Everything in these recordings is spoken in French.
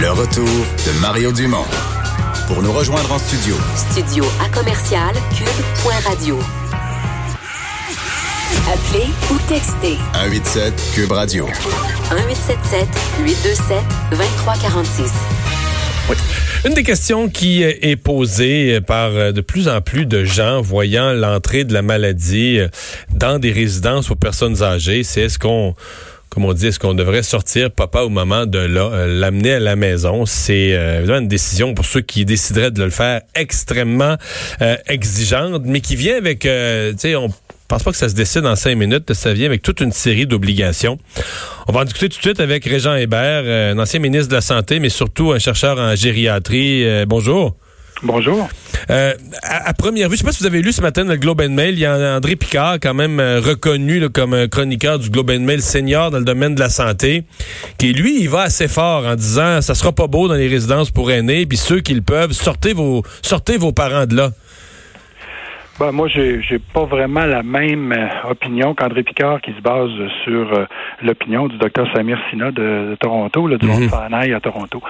Le retour de Mario Dumont. Pour nous rejoindre en studio. Studio à commercial cube.radio. Appelez ou textez. 187 Cube Radio. 1877 827 2346. Oui. Une des questions qui est posée par de plus en plus de gens voyant l'entrée de la maladie dans des résidences pour personnes âgées, c'est est-ce qu'on comme on dit, est-ce qu'on devrait sortir papa ou maman de là, euh, l'amener à la maison? C'est euh, évidemment une décision pour ceux qui décideraient de le faire extrêmement euh, exigeante, mais qui vient avec, tu sais, on pense pas que ça se décide en cinq minutes. Ça vient avec toute une série d'obligations. On va en discuter tout de suite avec Régent Hébert, un ancien ministre de la Santé, mais surtout un chercheur en gériatrie. bonjour. Bonjour. Euh, à, première vue, je sais pas si vous avez lu ce matin le Globe and Mail, il y a André Picard, quand même euh, reconnu comme chroniqueur du Globe and Mail senior dans le domaine de la santé, qui lui, il va assez fort en disant ça sera pas beau dans les résidences pour aînés, puis ceux qui le peuvent, sortez vos sortez vos parents de là. Ben, moi, j'ai, j'ai pas vraiment la même euh, opinion qu'André Picard qui se base sur euh, l'opinion du docteur Samir Sina de, Toronto, le du mm à Toronto.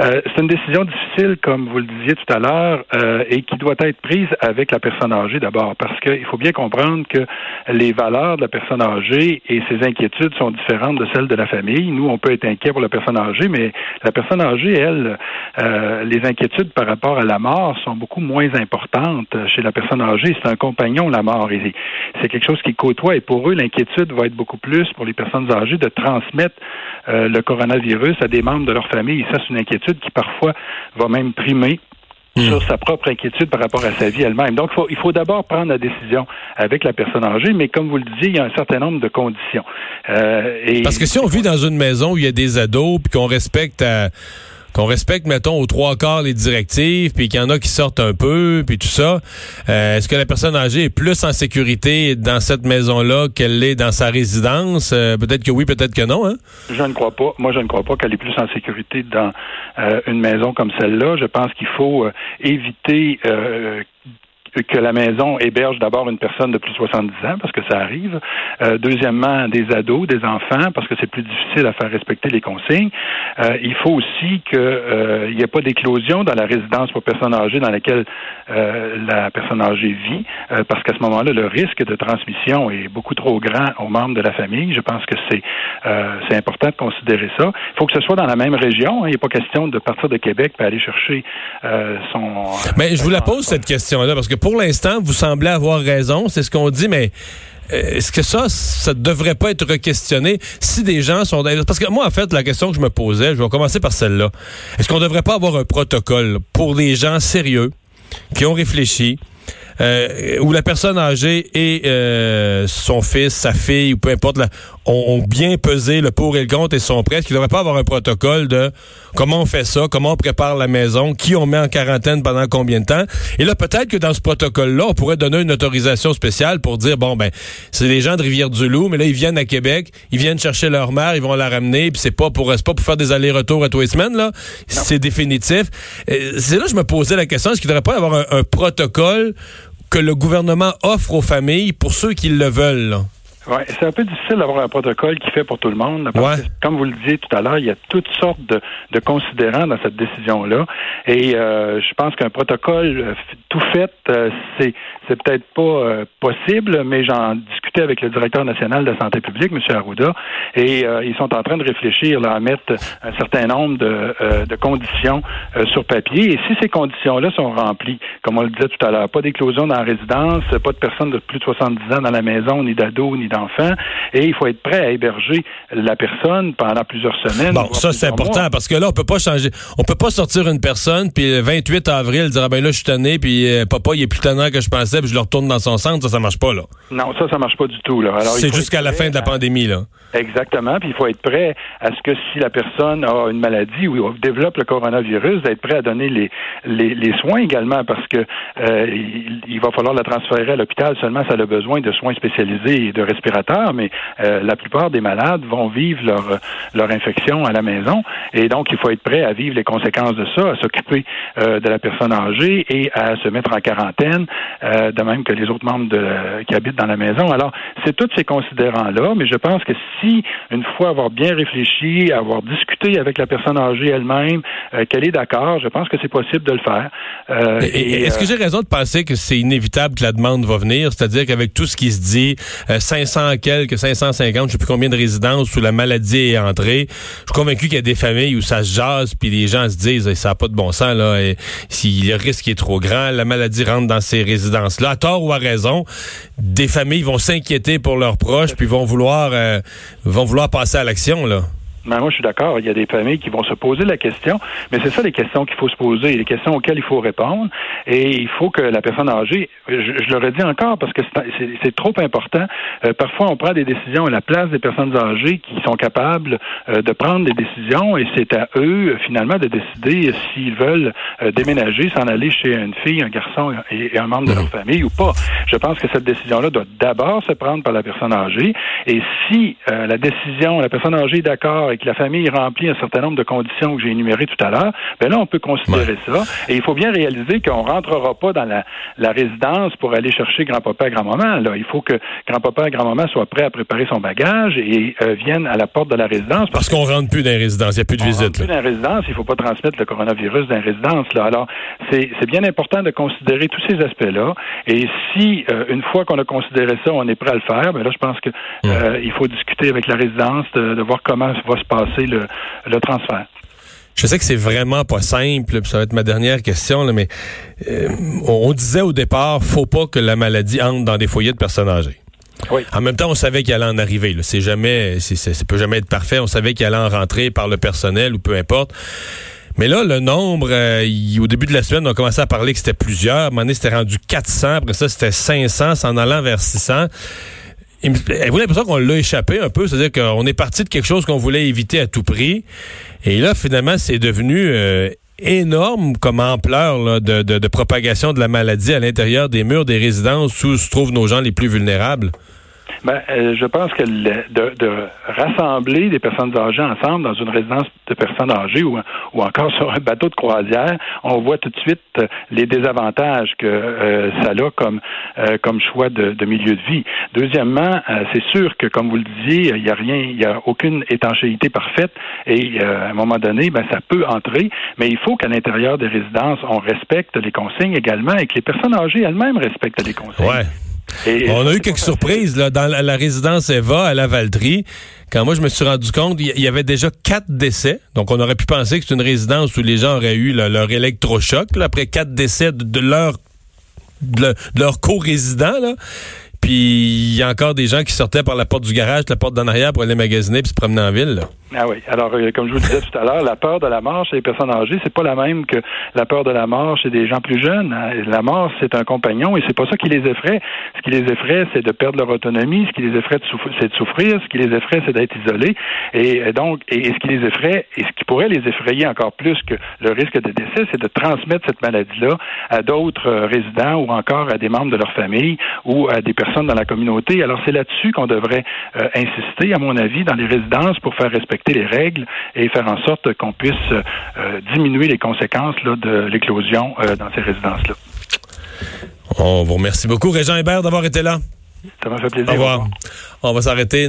Euh, c'est une décision difficile, comme vous le disiez tout à l'heure, et qui doit être prise avec la personne âgée d'abord, parce qu'il faut bien comprendre que les valeurs de la personne âgée et ses inquiétudes sont différentes de celles de la famille. Nous, on peut être inquiet pour la personne âgée, mais la personne âgée, elle, les inquiétudes par rapport à la mort sont beaucoup moins importantes chez la personne âgée c'est un compagnon, la mort. C'est quelque chose qui côtoie et pour eux, l'inquiétude va être beaucoup plus pour les personnes âgées de transmettre euh, le coronavirus à des membres de leur famille. Et ça, c'est une inquiétude qui parfois va même primer hmm. sur sa propre inquiétude par rapport à sa vie elle-même. Donc, il faut, il faut d'abord prendre la décision avec la personne âgée, mais comme vous le disiez, il y a un certain nombre de conditions. Euh, et Parce que si on vit dans une maison où il y a des ados, puis qu'on respecte... À qu'on respecte, mettons, aux trois quarts les directives, puis qu'il y en a qui sortent un peu, puis tout ça, euh, est-ce que la personne âgée est plus en sécurité dans cette maison-là qu'elle l'est dans sa résidence? Euh, peut-être que oui, peut-être que non. Hein? Je ne crois pas. Moi, je ne crois pas qu'elle est plus en sécurité dans euh, une maison comme celle-là. Je pense qu'il faut éviter que la maison héberge d'abord une personne de plus de 70 ans, parce que ça arrive. Euh, deuxièmement, des ados, des enfants, parce que c'est plus difficile à faire respecter les consignes. Euh, il faut aussi qu'il euh, n'y ait pas d'éclosion dans la résidence pour personnes âgées dans laquelle la personne âgée vit, parce qu'à ce moment-là, le risque de transmission est beaucoup trop grand aux membres de la famille. Je pense que c'est c'est important de considérer ça. Il faut que ce soit dans la même région. Hein. Il n'est pas question de partir de Québec pour aller chercher son... Mais je vous la pose, cette question-là, parce que pour l'instant, vous semblez avoir raison. C'est ce qu'on dit, mais euh, est-ce que ça, ça devrait pas être questionné si des gens sont... Parce que moi, en fait, la question que je me posais, je vais commencer par celle-là. Est-ce qu'on devrait pas avoir un protocole pour les gens sérieux qui ont réfléchi, euh, où la personne âgée et euh, son fils, sa fille, ou peu importe, ont, bien pesé le pour et le contre et sont prêts. Est-ce qu'il ne devrait pas avoir un protocole de comment on fait ça, comment on prépare la maison, qui on met en quarantaine pendant combien de temps? Et là, peut-être que dans ce protocole-là, on pourrait donner une autorisation spéciale pour dire, bon, ben, c'est les gens de Rivière-du-Loup, mais là, ils viennent à Québec, ils viennent chercher leur mère, ils vont la ramener, puis c'est pas pour, pas pour faire des allers-retours à tous les semaines, là. C'est définitif. Euh, c'est là que je me posais la question, est-ce qu'il ne devrait pas avoir un, un protocole que le gouvernement offre aux familles pour ceux qui le veulent. Oui, c'est un peu difficile d'avoir un protocole qui fait pour tout le monde. Parce que, comme vous le disiez tout à l'heure, il y a toutes sortes de, de considérants dans cette décision-là. Et euh, je pense qu'un protocole euh, tout fait, euh, c'est c'est peut-être pas possible, mais j'en discutais avec le directeur national de la santé publique, M. Arruda, et ils sont en train de réfléchir là, à mettre un certain nombre de, de conditions sur papier. Et si ces conditions-là sont remplies, comme on le disait tout à l'heure, pas d'éclosion dans la résidence, pas de personnes de plus de 70 ans dans la maison, ni d'ados, ni d'enfants, et il faut être prêt à héberger la personne pendant plusieurs semaines. Bon, ça c'est important parce que là on peut pas changer, on peut pas sortir une personne puis le 28 avril dire ah, ben là je suis tanné puis euh, papa il est plus tannant que je pensais puis je le retourne dans son centre, ça ça marche pas là. Non, ça ça marche pas du tout là. C'est jusqu'à la fin de la pandémie là. Exactement, puis il faut être prêt à ce que si la personne a une maladie ou développe le coronavirus, d'être prêt à donner les, les, soins également parce que euh, il, va falloir la transférer à l'hôpital seulement si elle a besoin de soins spécialisés et de respiration mais euh, la plupart des malades vont vivre leur, leur infection à la maison. Et donc, il faut être prêt à vivre les conséquences de ça, à s'occuper euh, de la personne âgée et à se mettre en quarantaine, euh, de même que les autres membres de, qui habitent dans la maison. Alors, c'est tous ces considérants-là, mais je pense que si, une fois avoir bien réfléchi, avoir discuté avec la personne âgée elle-même, euh, qu'elle est d'accord, je pense que c'est possible de le faire. Euh, Est-ce que j'ai raison de penser que c'est inévitable que la demande va venir? C'est-à-dire qu'avec tout ce qui se dit, 500 quelques, 550, je sais plus combien de résidences où la maladie est entrée, je suis convaincu qu'il y a des familles où ça se jase, puis les gens se disent, ça n'a pas de bon sens, là, et si le risque est trop grand, la maladie rentre dans ces résidences-là, à tort ou à raison, des familles vont s'inquiéter pour leurs proches, puis vont vouloir, euh, vont vouloir passer à l'action, là. Ben, moi, je suis d'accord. Il y a des familles qui vont se poser la question, mais c'est ça les questions qu'il faut se poser, les questions auxquelles il faut répondre. Et il faut que la personne âgée, je, je le redis encore parce que c'est trop important. Euh, parfois, on prend des décisions à la place des personnes âgées qui sont capables euh, de prendre des décisions et c'est à eux, finalement, de décider s'ils veulent euh, déménager, s'en aller chez une fille, un garçon et, un membre de leur famille ou pas. Je pense que cette décision-là doit d'abord se prendre par la personne âgée. Et si la décision, la personne âgée est d'accord et que la famille remplit un certain nombre de conditions que j'ai énumérées tout à l'heure, ben là, on peut considérer ça. Et il faut bien réaliser qu'on rentrera pas dans la, résidence pour aller chercher grand-papa et grand-maman. Là, il faut que grand-papa et grand-maman soient prêts à préparer son bagage et euh, viennent à la porte de la résidence. Parce, qu'on rentre plus dans la résidence, il n'y a plus de on visite. Rentre plus dans la résidence, il faut pas transmettre le coronavirus dans la résidence. Là. Alors, c'est bien important de considérer tous ces aspects-là. Et si, euh, une fois qu'on a considéré ça, on est prêt à le faire, ben là, je pense que euh, il faut discuter avec la résidence de, de voir comment va se passer le, transfert. Je sais que c'est vraiment pas simple, ça va être ma dernière question, mais euh, on disait au départ, faut pas que la maladie entre dans des foyers de personnes âgées. En même temps, on savait qu'il allait en arriver. C'est jamais, ça peut jamais être parfait. On savait qu'il allait en rentrer par le personnel ou peu importe. Mais là, le nombre, euh, au début de la semaine, on a commencé à parler que c'était plusieurs. À un moment donné, c'était rendu 400. Après ça, c'était 500, en allant vers 600. Avez-vous l'impression qu'on l'a échappé un peu? C'est-à-dire qu'on est parti de quelque chose qu'on voulait éviter à tout prix. Et là, finalement, c'est devenu euh, énorme comme ampleur de, de, propagation de la maladie à l'intérieur des murs des résidences où se trouvent nos gens les plus vulnérables. Ben, euh, je pense que de, de, rassembler des personnes âgées ensemble dans une résidence de personnes âgées ou, ou encore sur un bateau de croisière, on voit tout de suite euh, les désavantages que euh, ça a comme, comme choix de, de, milieu de vie. Deuxièmement, c'est sûr que, comme vous le disiez, il n'y a rien, il n'y a aucune étanchéité parfaite et à un moment donné, ben, ça peut entrer, mais il faut qu'à l'intérieur des résidences, on respecte les consignes également et que les personnes âgées elles-mêmes respectent les consignes. Ouais on a eu quelques surprises là, dans la, résidence Eva à la Valtrie. Quand moi je me suis rendu compte, il y, avait déjà quatre décès. Donc on aurait pu penser que c'est une résidence où les gens auraient eu leur électrochoc après quatre décès de, leur de, leur co-résident. Puis il y a encore des gens qui sortaient par la porte du garage, la porte d'en arrière pour aller magasiner puis se promener en ville. Ah oui. Alors, euh, comme je vous disais tout à l'heure, la peur de la mort chez les personnes âgées, c'est pas la même que la peur de la mort chez des gens plus jeunes. Hein. La mort, c'est un compagnon et c'est pas ça qui les effraie. Ce qui les effraie, c'est de perdre leur autonomie. Ce qui les effraie, c'est de souffrir. Ce qui les effraie, c'est d'être isolés. Et euh, donc, et, ce qui les effraie, et ce qui pourrait les effrayer encore plus que le risque de décès, c'est de transmettre cette maladie-là à d'autres euh, résidents ou encore à des membres de leur famille ou à des personnes dans la communauté. Alors, c'est là-dessus qu'on devrait insister, à mon avis, dans les résidences pour faire respecter les règles et faire en sorte qu'on puisse euh, diminuer les conséquences de l'éclosion euh, dans ces résidences-là. On vous remercie beaucoup, Régent Hébert, d'avoir été là. Ça m'a fait plaisir. Au revoir. On va s'arrêter.